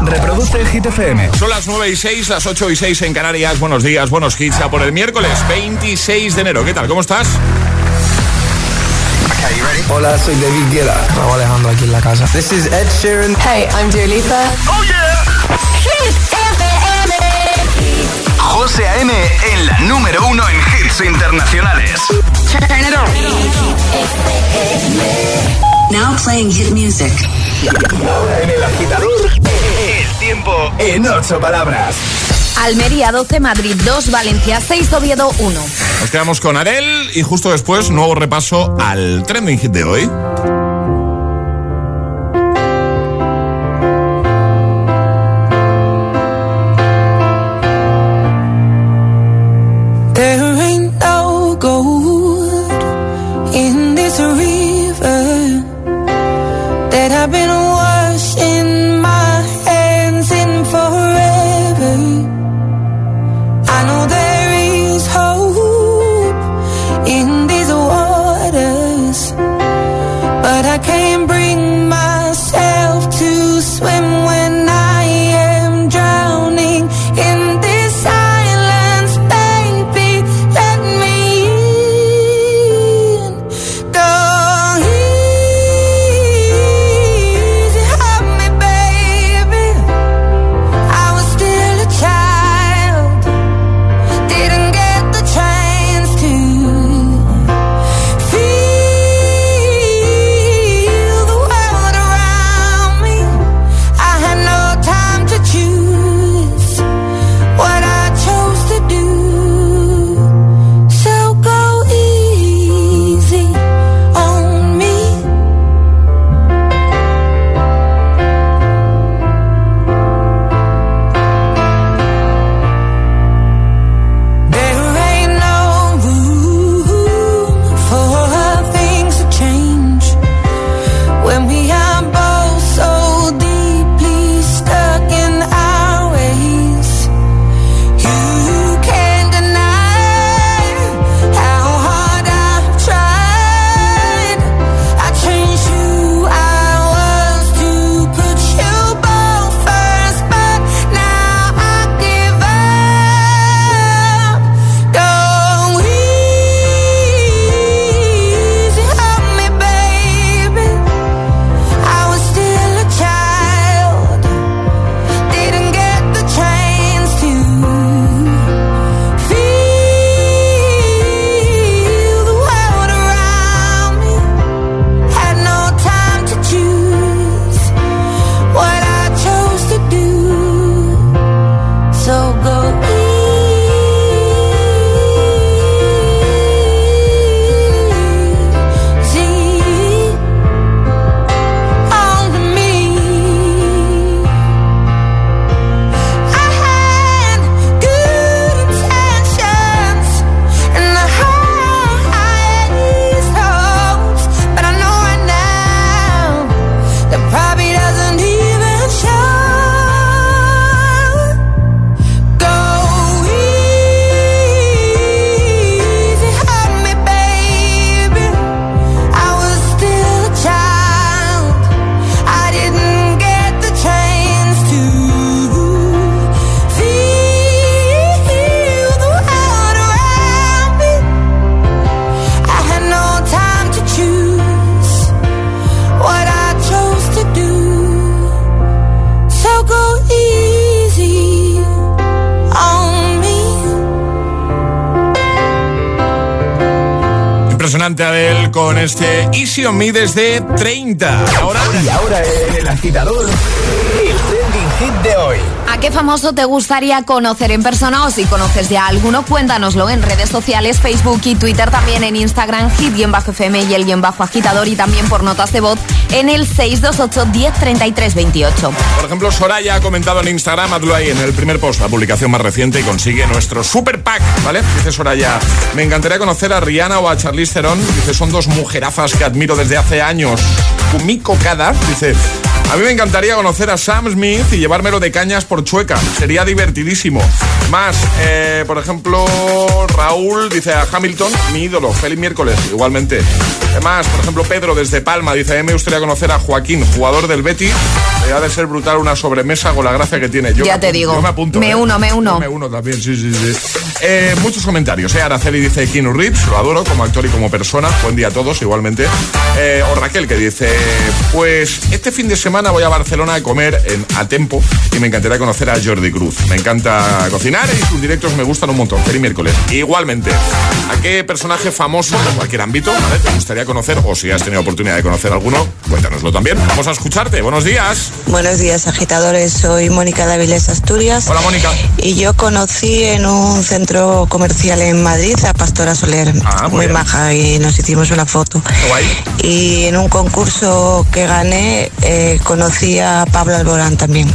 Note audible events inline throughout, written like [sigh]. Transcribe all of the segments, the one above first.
Reproduce el Hit FM. Son las 9 y 6, las 8 y 6 en Canarias. Buenos días, buenos hits. A por el miércoles 26 de enero. ¿Qué tal? ¿Cómo estás? Hola, soy David Guetta. Raúl Alejandro aquí en la casa. This is Ed Sheeran. Hey, I'm Dua Lipa. ¡Oh, yeah! Hit FM. José A.M. en la número uno en hits internacionales. Turn it on. Now playing hit music. Ahora en el agitador, el tiempo en ocho palabras. Almería 12, Madrid 2, Valencia 6, Oviedo 1. Nos quedamos con Arel y justo después, nuevo repaso al trending hit de hoy. Con este Easy on Me desde 30. Ahora Y ahora el agitador, el trending hit de hoy. ¿A qué famoso te gustaría conocer en persona o si conoces ya alguno? Cuéntanoslo en redes sociales, Facebook y Twitter, también en Instagram, hit-fm y el guion bajo agitador y también por notas de voz en el 628 1033 28. Por ejemplo, Soraya ha comentado en Instagram, hazlo ahí en el primer post, la publicación más reciente y consigue nuestro super pack, ¿vale? Dice Soraya, me encantaría conocer a Rihanna o a Charlize Theron. Dice, son dos mujerazas que admiro desde hace años. Kumiko Kada, dice, a mí me encantaría conocer a Sam Smith y llevármelo de cañas por Chueca. Sería divertidísimo. Más, eh, por ejemplo, Raúl dice a Hamilton, mi ídolo, feliz miércoles, igualmente. Más, por ejemplo, Pedro desde Palma dice, a mí me gustaría conocer a Joaquín, jugador del Betis. Ha de ser brutal una sobremesa con la gracia que tiene. Yo Ya te digo. Yo me apunto. Me ¿eh? uno, me uno. Yo Me uno también, sí, sí, sí. Eh, muchos comentarios. ¿eh? Araceli dice Keanu Reeves, lo adoro como actor y como persona. Buen día a todos, igualmente. Eh, o Raquel que dice, pues este fin de semana voy a Barcelona a comer en a tempo y me encantaría conocer a Jordi Cruz. Me encanta cocinar y sus directos me gustan un montón. Feliz miércoles. Igualmente, ¿a qué personaje famoso de cualquier ámbito ¿vale? te gustaría conocer? O si has tenido oportunidad de conocer alguno, cuéntanoslo también. Vamos a escucharte. Buenos días. Buenos días, agitadores. Soy Mónica de Avilés, Asturias. Hola, Mónica. Y yo conocí en un centro comercial en Madrid a Pastora Soler, Ah, muy maja, y nos hicimos una foto. Guay. Y en un concurso que gané eh, conocí a Pablo Alborán también.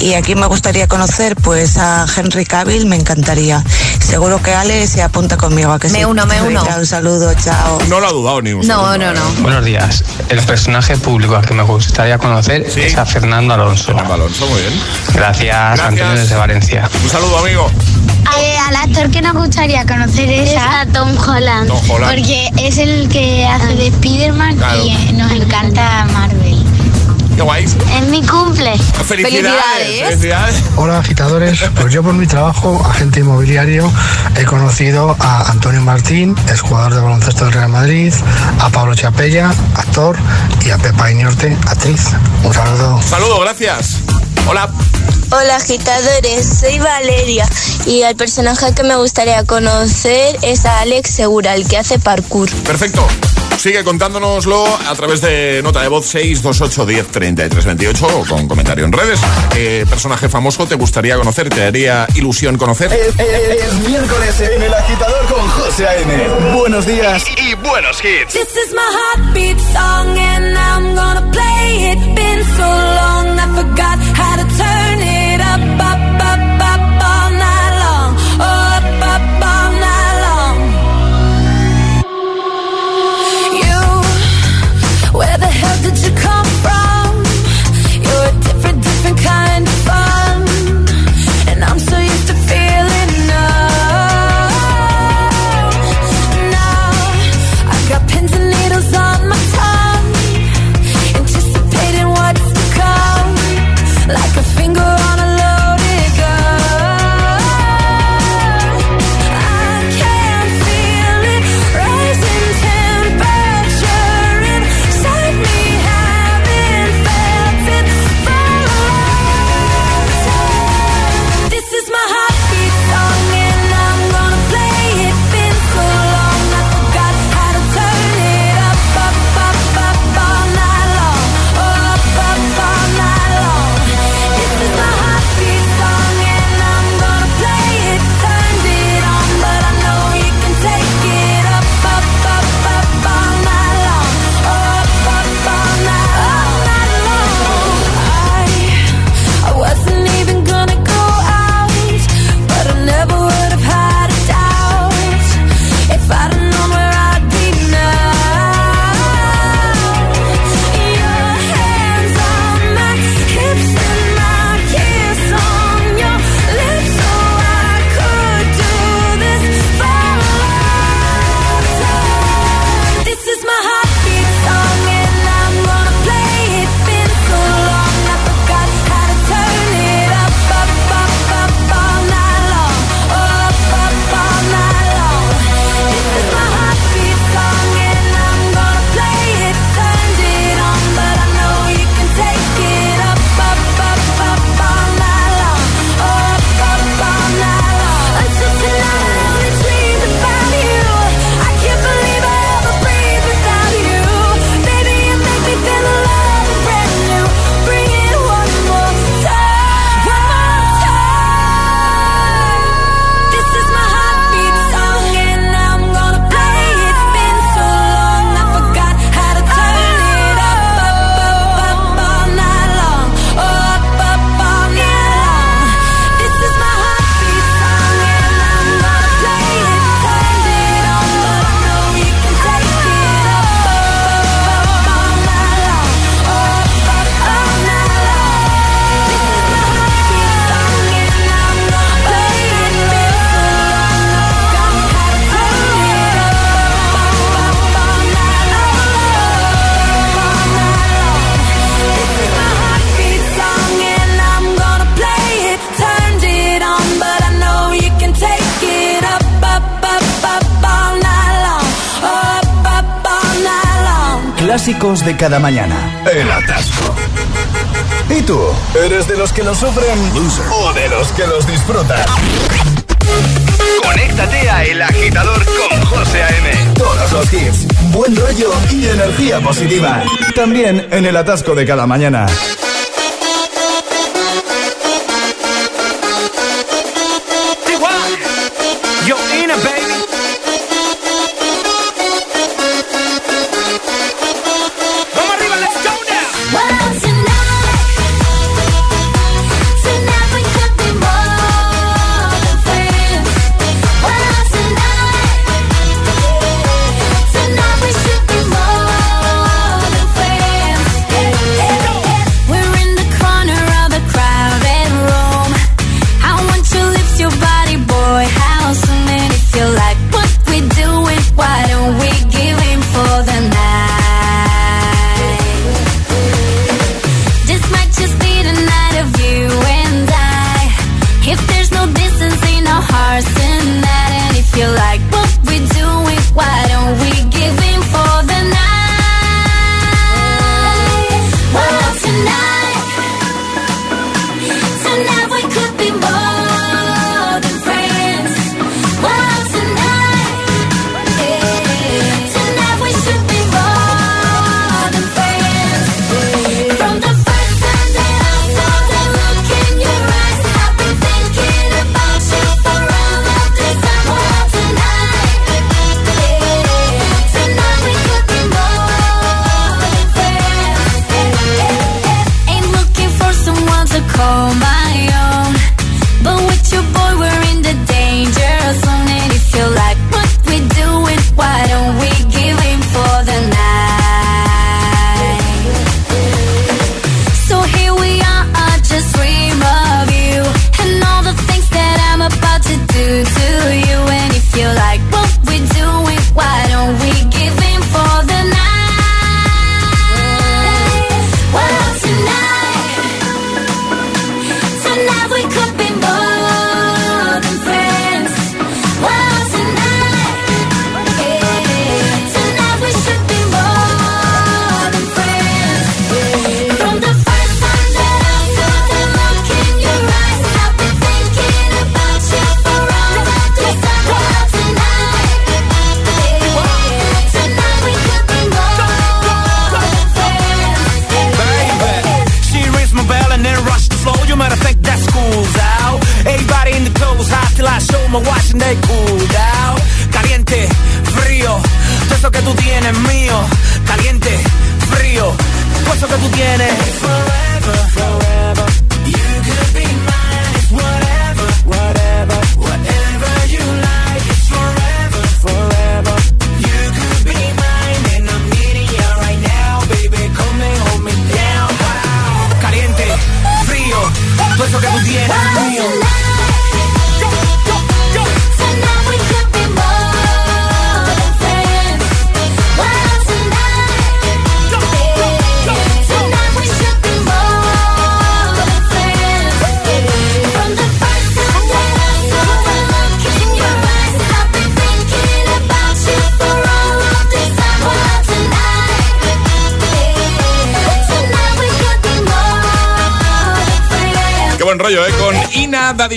Y aquí me gustaría conocer pues a Henry Cavill, me encantaría. Seguro que Ale se apunta conmigo a que Me sí. uno, me uno. Un saludo, chao. No lo ha dudado ni un No, segundo, no, ¿eh? no. Buenos días. El personaje público al que me gustaría conocer Sí. es a Fernando Alonso. Fernando Alonso, muy bien. Gracias, Antonio desde Valencia. Un saludo, amigo. Eh, al actor que nos gustaría conocer es a Tom Holland, Tom Holland. porque es el que hace de Spider-Man Claro. y eh, nos encanta Marvel. Qué guay. Es mi cumple. Felicidades. Felicidades. Felicidades. Hola agitadores, pues yo por mi trabajo, agente inmobiliario, he conocido a Antonio Martín, es jugador de baloncesto del Real Madrid, a Pablo Chapella, actor, y a Pepa Iñorte, actriz. Un saludo. Saludo, gracias. Hola. Hola agitadores, soy Valeria y el personaje que me gustaría conocer es a Alex Segura, el que hace parkour. Perfecto. Sigue contándonoslo a través de nota de voz 628 10 33 28 o con comentario en redes. ¿Qué personaje famoso te gustaría conocer? ¿Te haría ilusión conocer? Es, es- es miércoles en el agitador con José A.M. Buenos días y, y buenos hits. This is my heartbeat song and I'm gonna play it. Been so long I forgot how to turn de cada mañana. El atasco. ¿Y tú? ¿Eres de los que lo sufren o de los que los disfrutan? Conéctate a El Agitador con José A.M. Todos los hits, buen rollo y energía positiva. También en el atasco de cada mañana.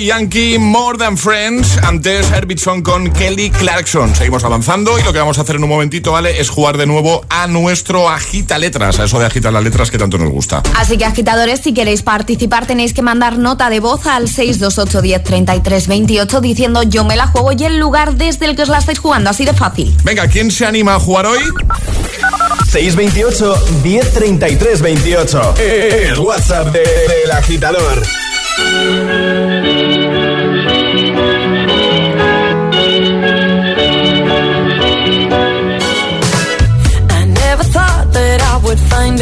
Yankee, More Than Friends, antes Herbitson con Kelly Clarkson. Seguimos avanzando y lo que vamos a hacer en un momentito, ¿vale? Es jugar de nuevo a nuestro agita letras, a eso de agita las letras que tanto nos gusta. Así que agitadores, si queréis participar tenéis que mandar nota de voz al 628 10 33 28 diciendo yo me la juego y el lugar desde el que os la estáis jugando, así de fácil. Venga, ¿quién se anima a jugar hoy? 628 1033 28. El WhatsApp del agitador.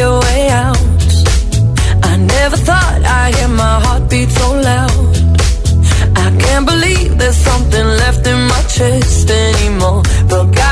a way out. I never thought I'd hear my heartbeat so loud. I can't believe there's something left in my chest anymore. But God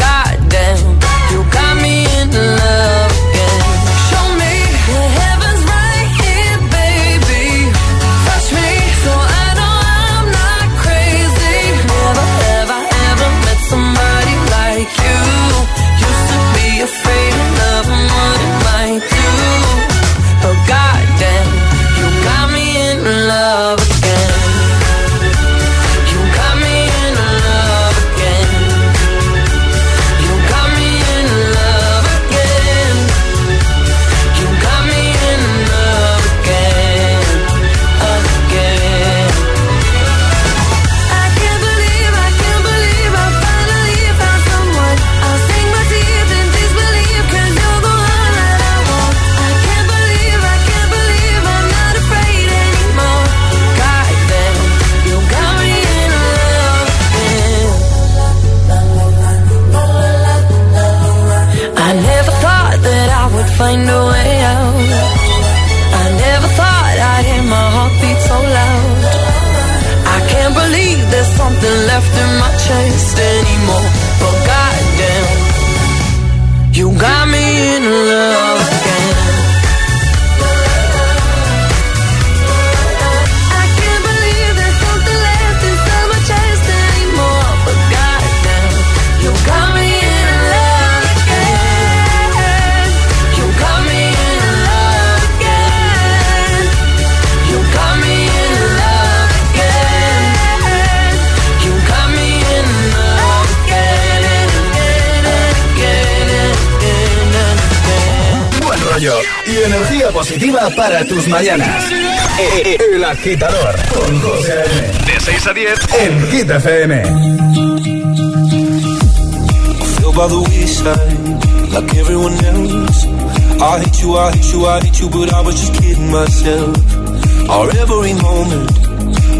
agitador con José A.M. De 6 a 10 en Hit FM. by the wayside like everyone else. I hate you, I hate you, I hate you, but I was just kidding myself. Our every moment,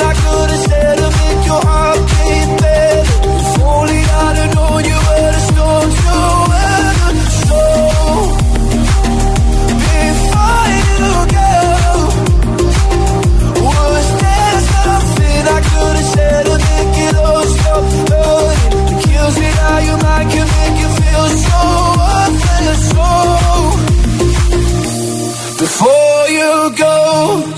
I could have said to make your heart beat better? If only I'd have known you were the storm to weather. Before you go, was there something I could have said to make it all stop hurting? Kills make you feel. So, before you go,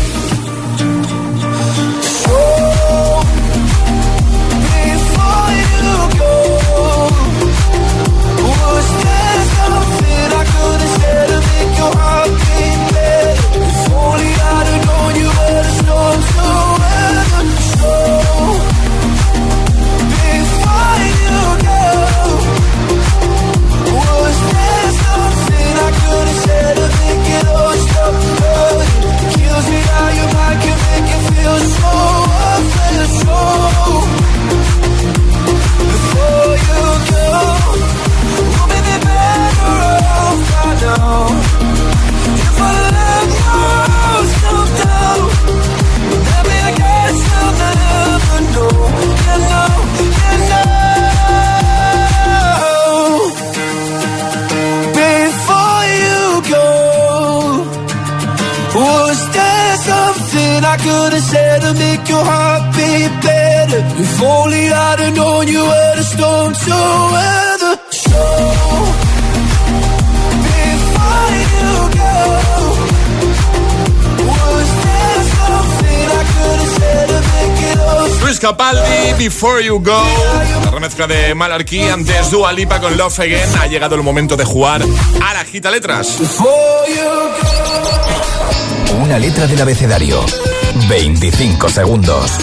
Was Before You Go. La remezcla de Malarkey, antes Dua Lipa con Love Again. Ha llegado el momento de jugar a la gita letras. Una letra del abecedario. 25 segundos.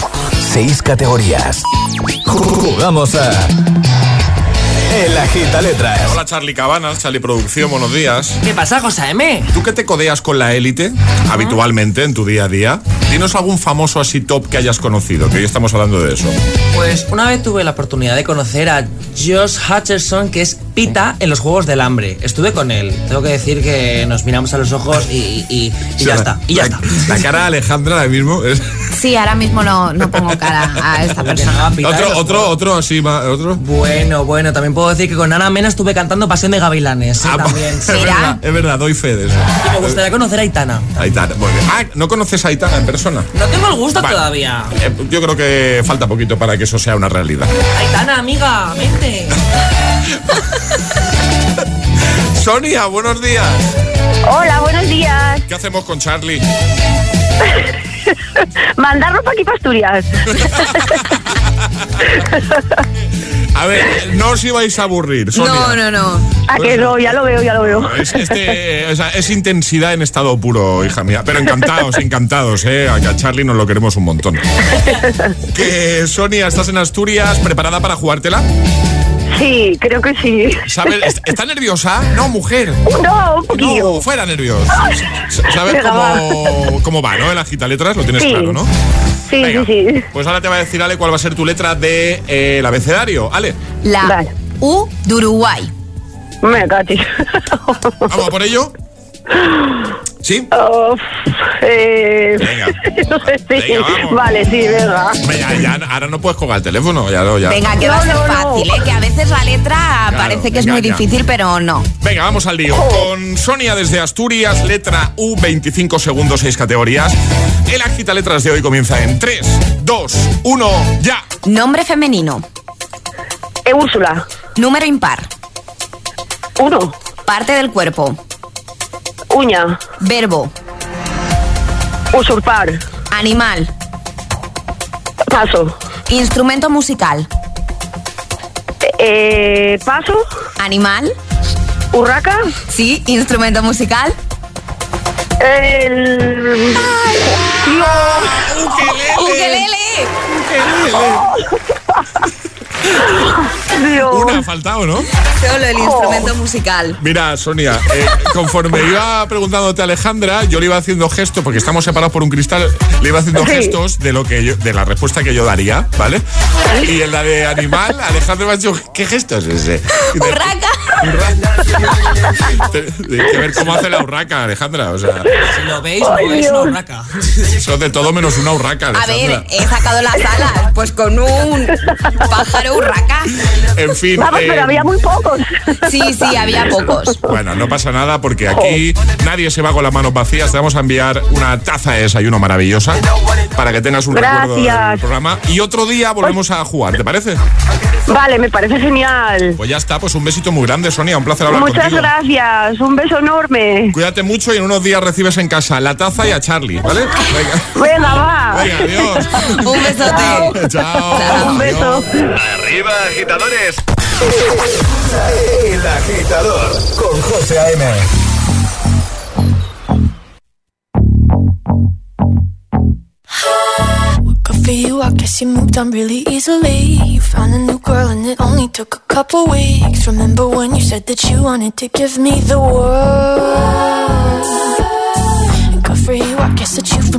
6 categorías. Jugamos a. El agita letras. Hola Charlie Cabanas, Charlie Producción, buenos días. ¿Qué pasa, José M? ¿Tú que te codeas con la élite habitualmente en tu día a día? Dinos algún famoso así top que hayas conocido, que hoy estamos hablando de eso. Pues una vez tuve la oportunidad de conocer a Josh Hutcherson, que es Pita en los Juegos del Hambre. Estuve con él. Tengo que decir que nos miramos a los ojos y, y- y ya está. Y ya la, está. La cara de Alejandra ahora mismo es... Sí, ahora mismo no, no pongo cara a esta persona. Otro, otro, otro así, ma- otro. Bueno, bueno, también puedo decir que con Ana Mena estuve cantando Pasión de Gavilanes. ¿eh? Ah, también. Es verdad, es verdad, doy fe de eso. Y me gustaría conocer a Aitana. Aitana. Bueno, ah, ¿no conoces a Aitana en persona? No tengo el gusto Vale. todavía. Eh, yo creo que falta poquito para que eso sea una realidad. Aitana, amiga, vente. [laughs] Sonia, buenos días. Hola, buenos días. ¿Qué hacemos con Charlie? [laughs] Mandarnos para aquí para Asturias. [laughs] A ver, no os ibais a aburrir, Sonia. No, no, no. A que no, ya lo veo, ya lo veo. Es, este, o sea, es intensidad en estado puro, hija mía. Pero encantados, encantados, ¿eh? A Charlie nos lo queremos un montón. [laughs] Que Sonia, estás en Asturias, preparada para jugártela. Sí, creo que sí. ¿Sabes? ¿Est- ¿Está nerviosa? No, mujer. No, un poquillo. No, fuera nervioso. ¿Sabes cómo, cómo va, no? En la gita letras lo tienes Sí. claro, ¿no? Sí, Venga, sí, sí. Pues ahora te va a decir Ale cuál va a ser tu letra de eh, el abecedario. Ale, La U de Uruguay. Me cachis. vamos a por ello. [laughs] ¿Sí? Eh, Venga. [laughs] no sé si. Venga, vale, sí, venga. Ya, ya, ahora no puedes colgar el teléfono. Ya, lo- ya. Venga, que va a ser fácil, ¿eh? Que a veces la letra Claro, parece que es venga, muy ya. difícil, pero no. Venga, vamos al lío. Con Sonia desde Asturias, letra U, 25 segundos, 6 categorías. El agita letras de hoy comienza en 3, 2, 1, ya. Nombre femenino. Eh, Úrsula. Número impar. Uno. Parte del cuerpo. Uña. Verbo. Usurpar. Animal. Paso. Instrumento musical. Eh, paso. Animal. Urraca. Sí, instrumento musical. El. Ukelele. [laughs] Dios. Una ha faltado, ¿no? Solo el instrumento musical. Mira, Sonia, eh, conforme iba preguntándote a Alejandra, yo le iba haciendo gestos, porque estamos separados por un cristal, le iba haciendo Sí. gestos de lo que yo- de la respuesta que yo daría, ¿vale? Y en la de animal, Alejandra me ha dicho, ¿qué gesto es ese? Urraca. Hay que ver cómo hace la urraca, Alejandra. O sea, Si lo veis, no es una urraca. son de todo menos una urraca, A ver, he sacado las alas, pues con un pájaro urraca. En fin. Vamos, eh, pero había muy pocos. Sí, sí, había pocos. Bueno, no pasa nada porque aquí nadie se va con las manos vacías. Te vamos a enviar una taza de desayuno maravillosa para que tengas un recuerdo del programa. Y otro día volvemos a jugar, ¿te parece? Vale, me parece genial. Pues ya está, pues un besito muy grande, Sonia. Un placer hablar Muchas contigo. gracias. Un beso enorme. Cuídate mucho y en unos días recibes en casa la taza y a Charlie, ¿vale? Venga, Venga, va. venga adiós. Un besote. Chao. Un beso. Arriba, agitadores. El agitador con José A.M. Good for you, I guess you moved on really easily. You found a new girl and it only took a couple weeks. Remember when you said that you wanted to give me the world? And Good for you, I guess that you've been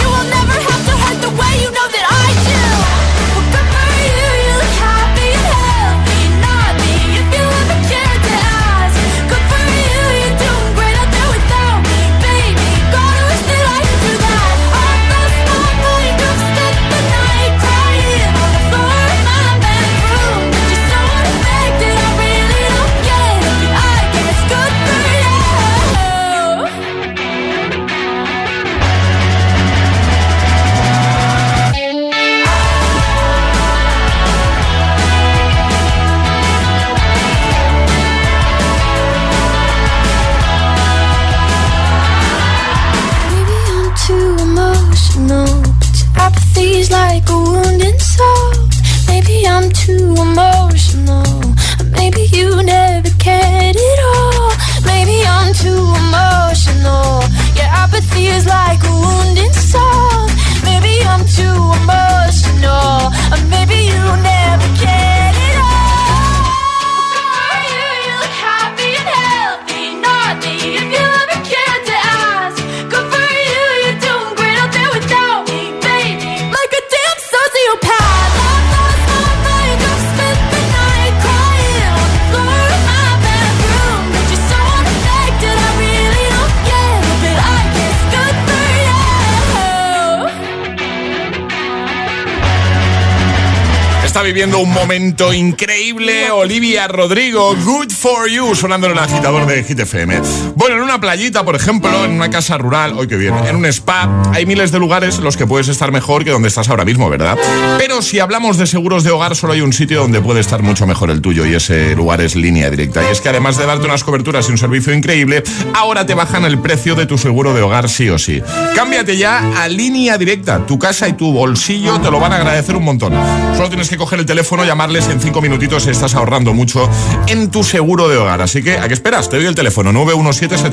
Viviendo un momento increíble Olivia Rodrigo, Good for You, sonando en el agitador de Hit FM. Bueno, en una playita, por ejemplo, en una casa rural, hoy que viene, en un spa, hay miles de lugares en los que puedes estar mejor que donde estás ahora mismo, ¿verdad? Pero si hablamos de seguros de hogar, solo hay un sitio donde puede estar mucho mejor el tuyo y ese lugar es línea directa. Y es que además de darte unas coberturas y un servicio increíble, ahora te bajan el precio de tu seguro de hogar sí o sí. Cámbiate ya a línea directa. Tu casa y tu bolsillo te lo van a agradecer un montón. Solo tienes que coger el teléfono, llamarles en cinco minutitos y estás ahorrando mucho en tu seguro de hogar. Así que, ¿a qué esperas? Te doy el teléfono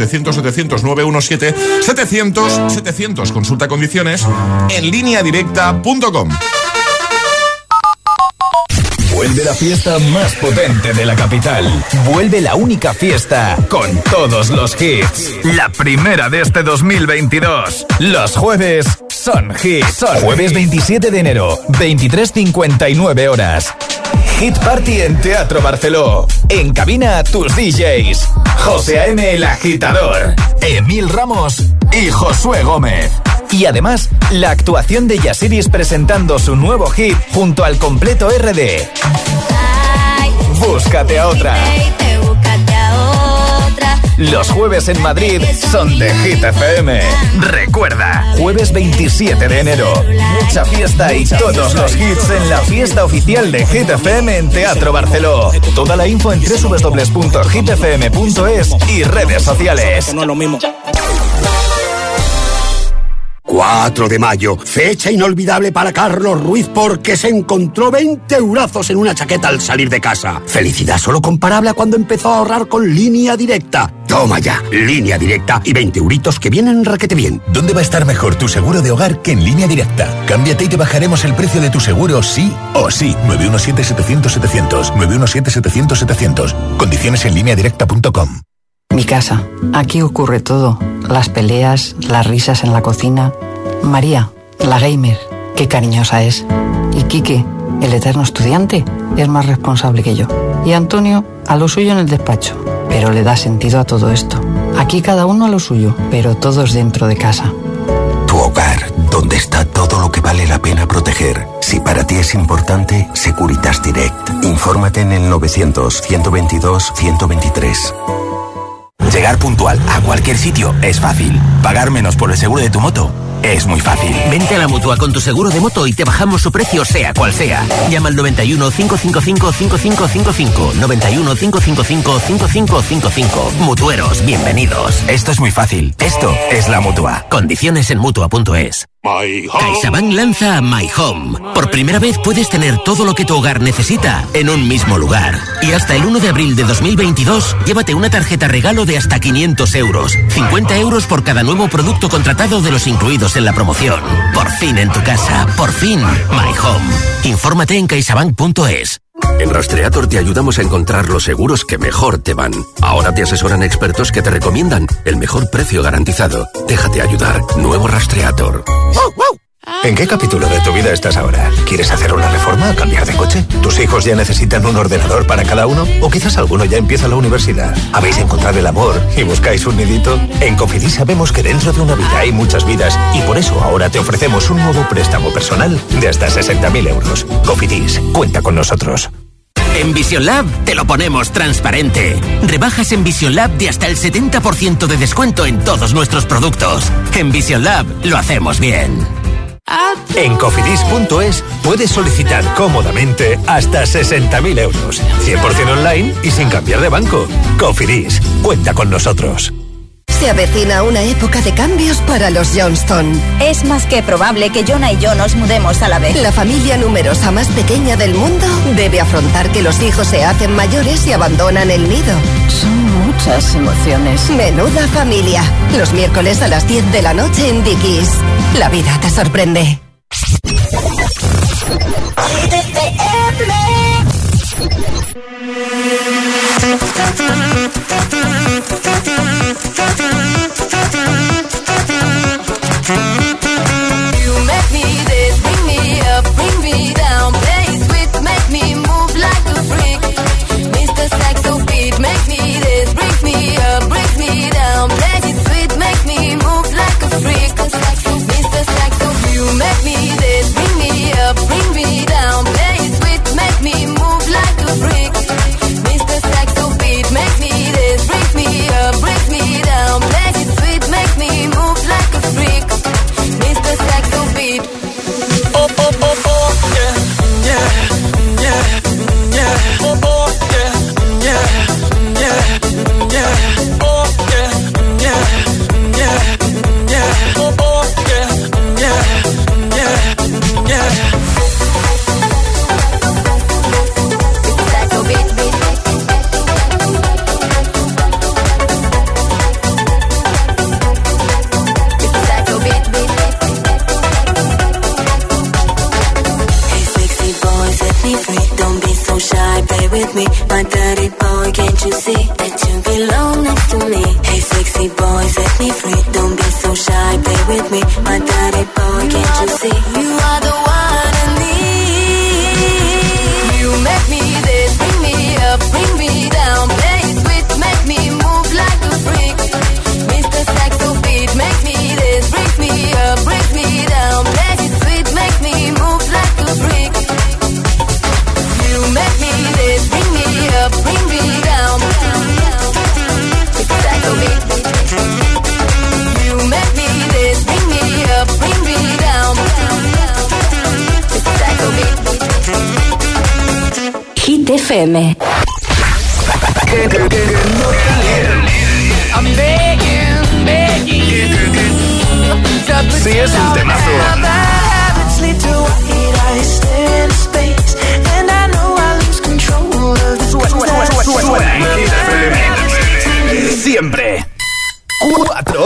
917-700-700, 917-700-700. Consulta condiciones en lineadirecta.com. Vuelve la fiesta más potente de la capital. Vuelve la única fiesta con todos los hits. La primera de este 2022. Los jueves son hits. Son jueves 27 de enero, 23.59 horas. Hit Party en Teatro Barceló. En cabina tus DJs. José A.M. el agitador. Emil Ramos y Josué Gómez. Y además, la actuación de Yasiris presentando su nuevo hit junto al completo RD. Búscate a otra. Los jueves en Madrid son de Hit FM. Recuerda, jueves 27 de enero. Mucha fiesta y todos los hits en la fiesta oficial de Hit FM en Teatro Barceló. Toda la info en www.hitfm.es y redes sociales. No es lo mismo. 4 de mayo, fecha inolvidable para Carlos Ruiz porque se encontró 20 eurazos en una chaqueta al salir de casa. Felicidad solo comparable a cuando empezó a ahorrar con línea directa. Toma ya, línea directa y 20 euritos que vienen raquete bien. ¿Dónde va a estar mejor tu seguro de hogar que en línea directa? Cámbiate y te bajaremos el precio de tu seguro sí o sí. 917-700-700. 917-700-700. Condiciones en línea directa.com. Mi casa. Aquí ocurre todo. Las peleas, las risas en la cocina. María, la gamer, qué cariñosa es. Y Quique, el eterno estudiante, es más responsable que yo. Y Antonio, a lo suyo en el despacho. Pero le da sentido a todo esto. Aquí cada uno a lo suyo, pero todos dentro de casa. Tu hogar, donde está todo lo que vale la pena proteger. Si para ti es importante, Securitas Direct. Infórmate en el 900-122-123. Llegar puntual a cualquier sitio es fácil. Pagar menos por el seguro de tu moto es muy fácil. Vente a la mutua con tu seguro de moto y te bajamos su precio, sea cual sea. Llama al 91 555 5555. 91 555 5555. Mutueros, bienvenidos. Esto es muy fácil. Esto es la mutua. Condiciones en mutua.es. CaixaBank lanza My Home. Por primera vez puedes tener todo lo que tu hogar necesita en un mismo lugar. Y hasta el 1 de abril de 2022, llévate una tarjeta regalo de hasta 500 euros. 50 euros por cada nuevo producto contratado de los incluidos en la promoción. Por fin en tu casa. Por fin My Home. Infórmate en caixabank.es. En Rastreator te ayudamos a encontrar los seguros que mejor te van. Ahora te asesoran expertos que te recomiendan el mejor precio garantizado. Déjate ayudar. Nuevo Rastreator. ¿En qué capítulo de tu vida estás ahora? ¿Quieres hacer una reforma o cambiar de coche? ¿Tus hijos ya necesitan un ordenador para cada uno? ¿O quizás alguno ya empieza la universidad? ¿Habéis encontrado el amor y buscáis un nidito? En Cofidis sabemos que dentro de una vida hay muchas vidas y por eso ahora te ofrecemos un nuevo préstamo personal de hasta 60.000 euros. Cofidis, cuenta con nosotros. En Vision Lab te lo ponemos transparente. Rebajas en Vision Lab de hasta el 70% de descuento en todos nuestros productos. En Vision Lab lo hacemos bien. En cofidis.es puedes solicitar cómodamente hasta 60.000 euros, 100% online y sin cambiar de banco. Cofidis, cuenta con nosotros. Se avecina una época de cambios para los Johnston. Es más que probable que Jonah y yo nos mudemos a la vez. La familia numerosa más pequeña del mundo debe afrontar que los hijos se hacen mayores y abandonan el nido. Son muchas emociones. Menuda familia. Los miércoles a las 10 de la noche en Dickies. La vida te sorprende.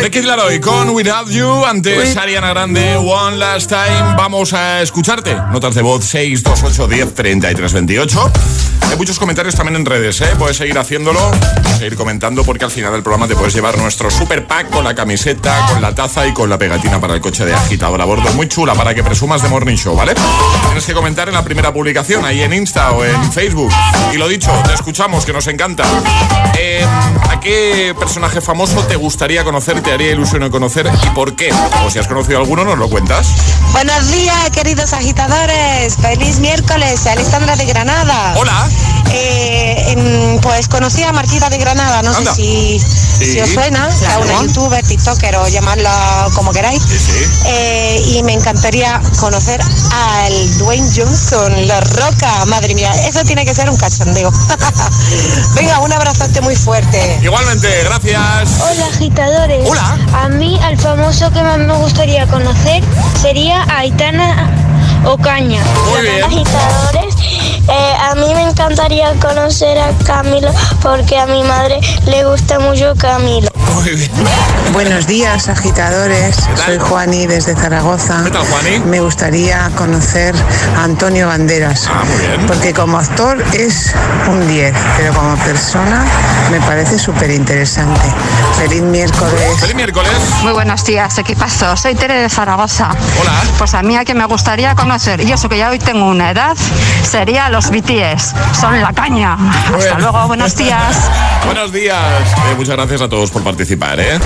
De Kid Laroi con Without You, antes Ariana Grande, One Last Time. Vamos a escucharte. Notas de voz 628 10 33 28. Hay muchos comentarios también en redes, ¿eh? Puedes seguir haciéndolo, seguir comentando porque al final del programa te puedes llevar nuestro super pack con la camiseta, con la taza y con la pegatina para el coche de agitador a bordo. Muy chula para que presumas de Morning Show, ¿vale? Tienes que comentar en la primera publicación, ahí en Insta o en Facebook. Y lo dicho, te escuchamos, que nos encanta. Eh, ¿A qué personaje famoso te gustaría conocer, te haría ilusión de conocer y por qué? O si has conocido alguno, nos lo cuentas. Buenos días, queridos agitadores. Feliz miércoles, Alexandra de Granada. Hola. Eh, en- pues conocí a Martita de Granada, no Anda. sé si, Sí. si os suena, es Claro. una youtuber, tiktoker o llamarla como queráis. Eh, y me encantaría conocer al Dwayne Johnson, la roca, madre mía, eso tiene que ser un cachondeo. [laughs] Venga, un abrazote muy fuerte. Igualmente, gracias. Hola agitadores. Hola. A mí al famoso que más me gustaría conocer sería Aitana Ocaña. Muy bien. Agitadores. Eh, a mí me encantaría conocer a Camilo porque a mi madre le gusta mucho Camilo. Buenos días, agitadores. Soy Juani desde Zaragoza. ¿Qué tal, Juani? Me gustaría conocer a Antonio Banderas. Ah, muy bien. Porque como actor es un 10, pero como persona me parece súper interesante. Feliz miércoles. Feliz miércoles. Muy buenos días, equipazo. Soy Tere de Zaragoza. Hola. Pues a mí a que me gustaría conocer, y eso que ya hoy tengo una edad, sería los BTS. Son la caña. Hasta Bueno. luego, buenos días. [laughs] Buenos días. Eh, muchas gracias a todos por participar, ¿eh?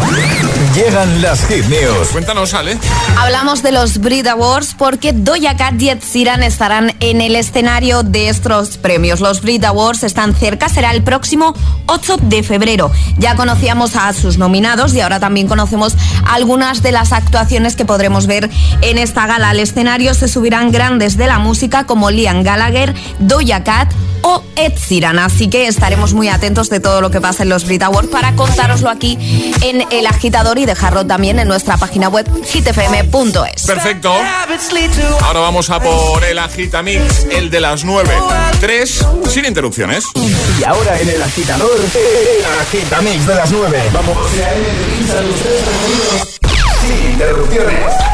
Llegan las hit news. Cuéntanos, Ale. Hablamos de los Brit Awards porque Doja Cat y Ed Sheeran estarán en el escenario de estos premios. Los Brit Awards están cerca, será el próximo 8 de febrero. Ya conocíamos a sus nominados y ahora también conocemos algunas de las actuaciones que podremos ver en esta gala. Al escenario se subirán grandes de la música como Liam Gallagher, Doja Cat o Ed Sheeran. Así que estaremos muy atentos de todo lo que pasa en los Brit Awards para contároslo aquí en El Agitador y dejarlo también en nuestra página web hitfm.es. Perfecto. Ahora vamos a por el Agitamix, el de las 9. Tres sin interrupciones. Y ahora en el agitador, el agitamix de las 9. Vamos. Sin interrupciones.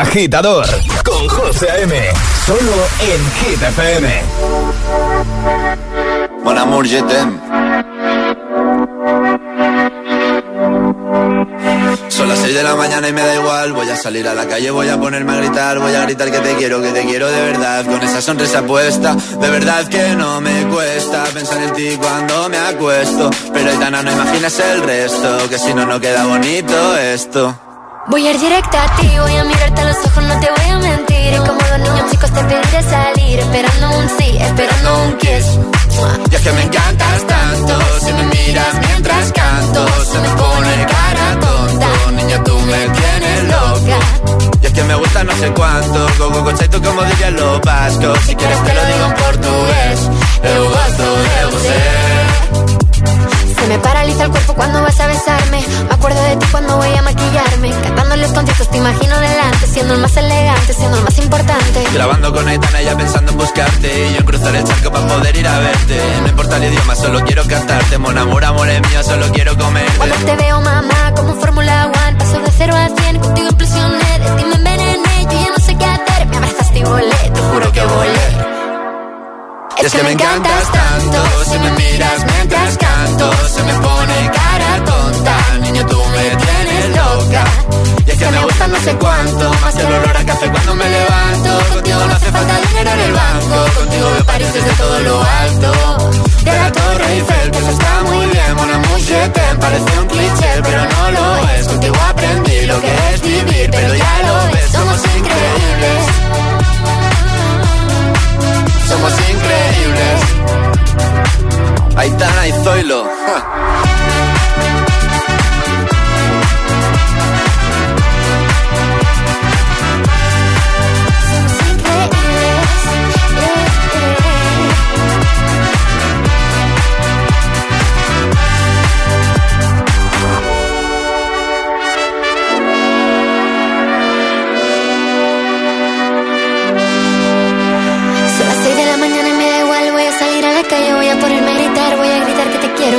Agitador con José A.M. Solo en Hit FM. Mon amour, je t'aime. Son las 6 de la mañana y me da igual. Voy a salir a la calle, voy a ponerme a gritar. Voy a gritar que te quiero, que te quiero de verdad. Con esa sonrisa puesta, de verdad que no me cuesta pensar en ti cuando me acuesto. Pero Aitana, no imaginas el resto, que si no, no queda bonito esto. Voy a ir directa a ti, voy a mirarte a los ojos, solo quiero cantarte. Mon amor, amor es mío, solo quiero comer. Cuando te veo, mamá, como Fórmula One. Paso de cero a cien, contigo implosioné. De ti me envenené, yo ya no sé qué hacer. Me abrazaste y volé, te juro que volé. Es que me encantas tanto, si me miras mientras canto, se me pone cara tonta, niño tú me tienes loca. Y es que me gusta no sé cuánto, más el olor a café cuando me levanto. Contigo no hace falta dinero en el banco, contigo me París desde todo lo alto. Torre Eiffel, que eso está muy bien, mon amour, te parece un cliché, pero no lo es. Contigo aprendí lo que es vivir, pero ya lo ves, somos increíbles somos increíbles. Aitana y Zoilo. [laughs]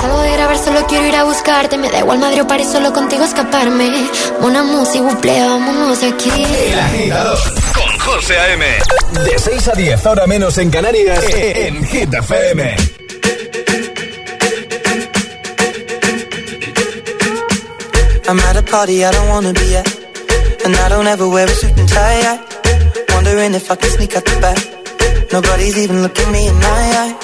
Salgo de grabar, solo quiero ir a buscarte. Me da igual madre o París, solo contigo escaparme. Una música, buple, vámonos de aquí. El agitador con José A.M. De 6 a 10, ahora menos en Canarias, en Hit FM. I'm at a party I don't wanna be at. And I don't ever wear a suit and tie. Wondering if I can sneak out the back. Nobody's even looking me in my eyes.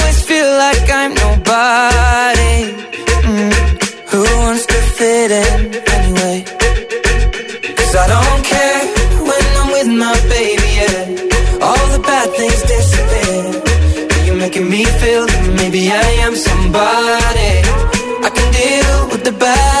feel that maybe I am somebody. I can deal with the bad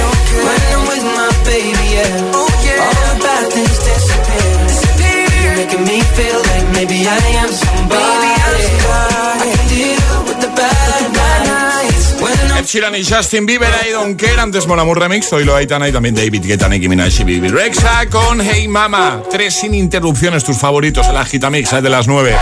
Sheeran y Justin Bieber, I Don't Care, antes Molamur Remix, hoy lo Aitana y también David Guetta, Nicki Minaj y Bibi Rexa con Hey Mama. Tres sin interrupciones, tus favoritos, el Agitamix es de las nueve.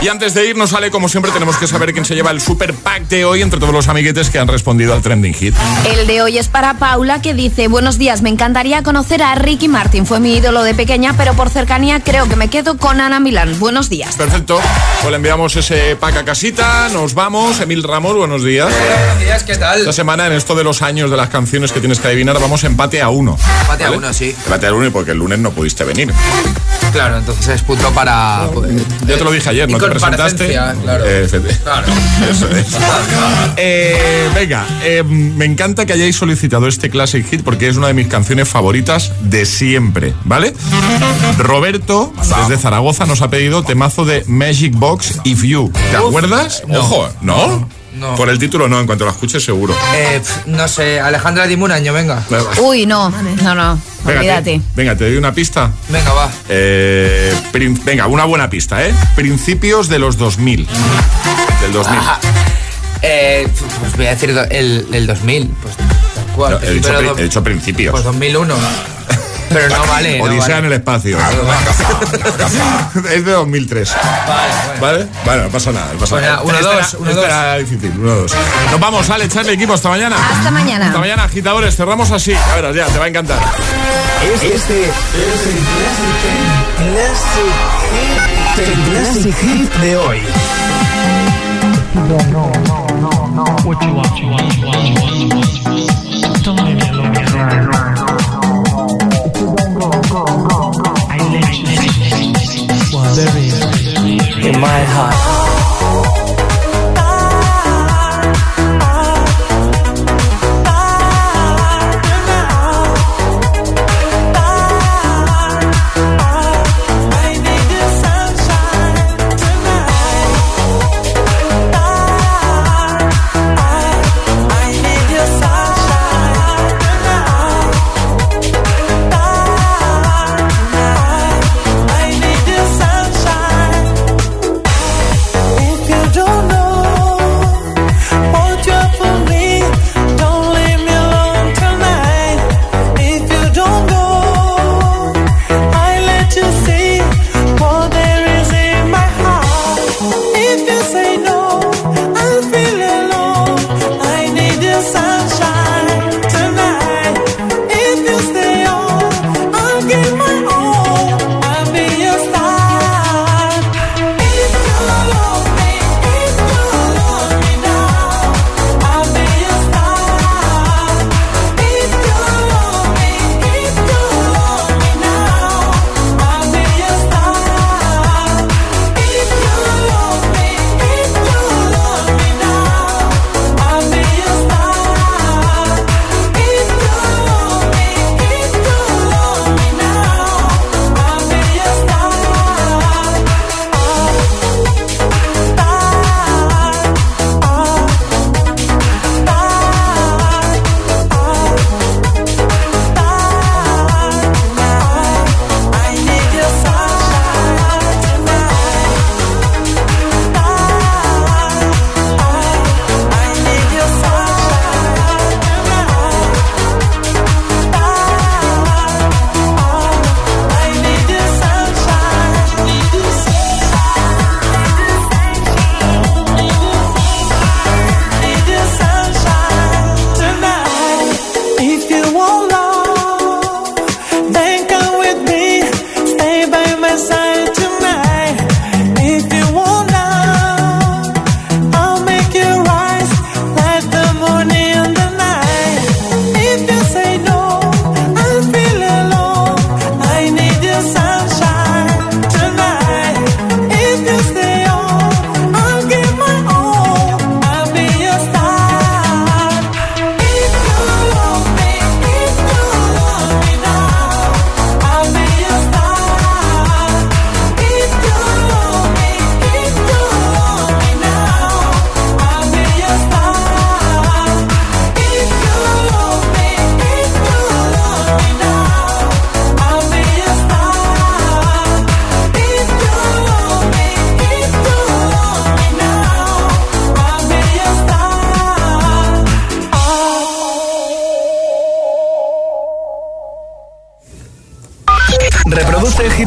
Y antes de irnos, sale como siempre, tenemos que saber quién se lleva el super pack de hoy entre todos los amiguetes que han respondido al trending hit. El de hoy es para Paula que dice, buenos días, me encantaría conocer a Ricky Martin, fue mi ídolo de pequeña, pero por cercanía creo que me quedo con Ana Milán. Buenos días. Perfecto, pues le enviamos ese pack a casita, nos vamos. Emil Ramos, buenos días. Buenos días, ¿qué tal? Esta semana, en esto de los años de las canciones que tienes que adivinar, vamos empate a uno. Empate a uno, sí. Empate a uno y porque el lunes no pudiste venir. Claro, entonces es punto para. Yo te lo dije ayer, no te presentaste. claro. Eh, Claro. Eso es. Eh, venga, eh, me encanta que hayáis solicitado este Classic Hit porque es una de mis canciones favoritas de siempre, ¿vale? Roberto, desde Zaragoza, nos ha pedido temazo de Magic Box If You. ¿Te acuerdas? No. Ojo, ¿no? No. Por el título no, en cuanto lo escuches seguro. Eh, no sé, Alejandra dime un año, venga. Uy, no, no, no, Venga, olvídate. te, venga, te doy una pista. Venga, va. Eh, prin- venga, una buena pista, ¿eh? Principios de los 2000. Del 2000. Ajá. Eh, pues voy a decir el, el 2000. Pues tal cual. No, he, dicho, he dicho principios. Pues 2001. [laughs] Pero no vale. no Odisea vale. en el espacio. [laughs] es de 2003. Vale, Vale, no pasa nada. No pasa nada. nada, uno, Este dos, uno, este dos. difícil, uno, dos. Nos vamos, Ale, echarle equipo. Hasta mañana. Hasta mañana. Hasta mañana, agitadores. Cerramos así. A ver, ya, te va a encantar. Este es el Classic, el Classic Hit de hoy. My heart.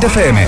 FM.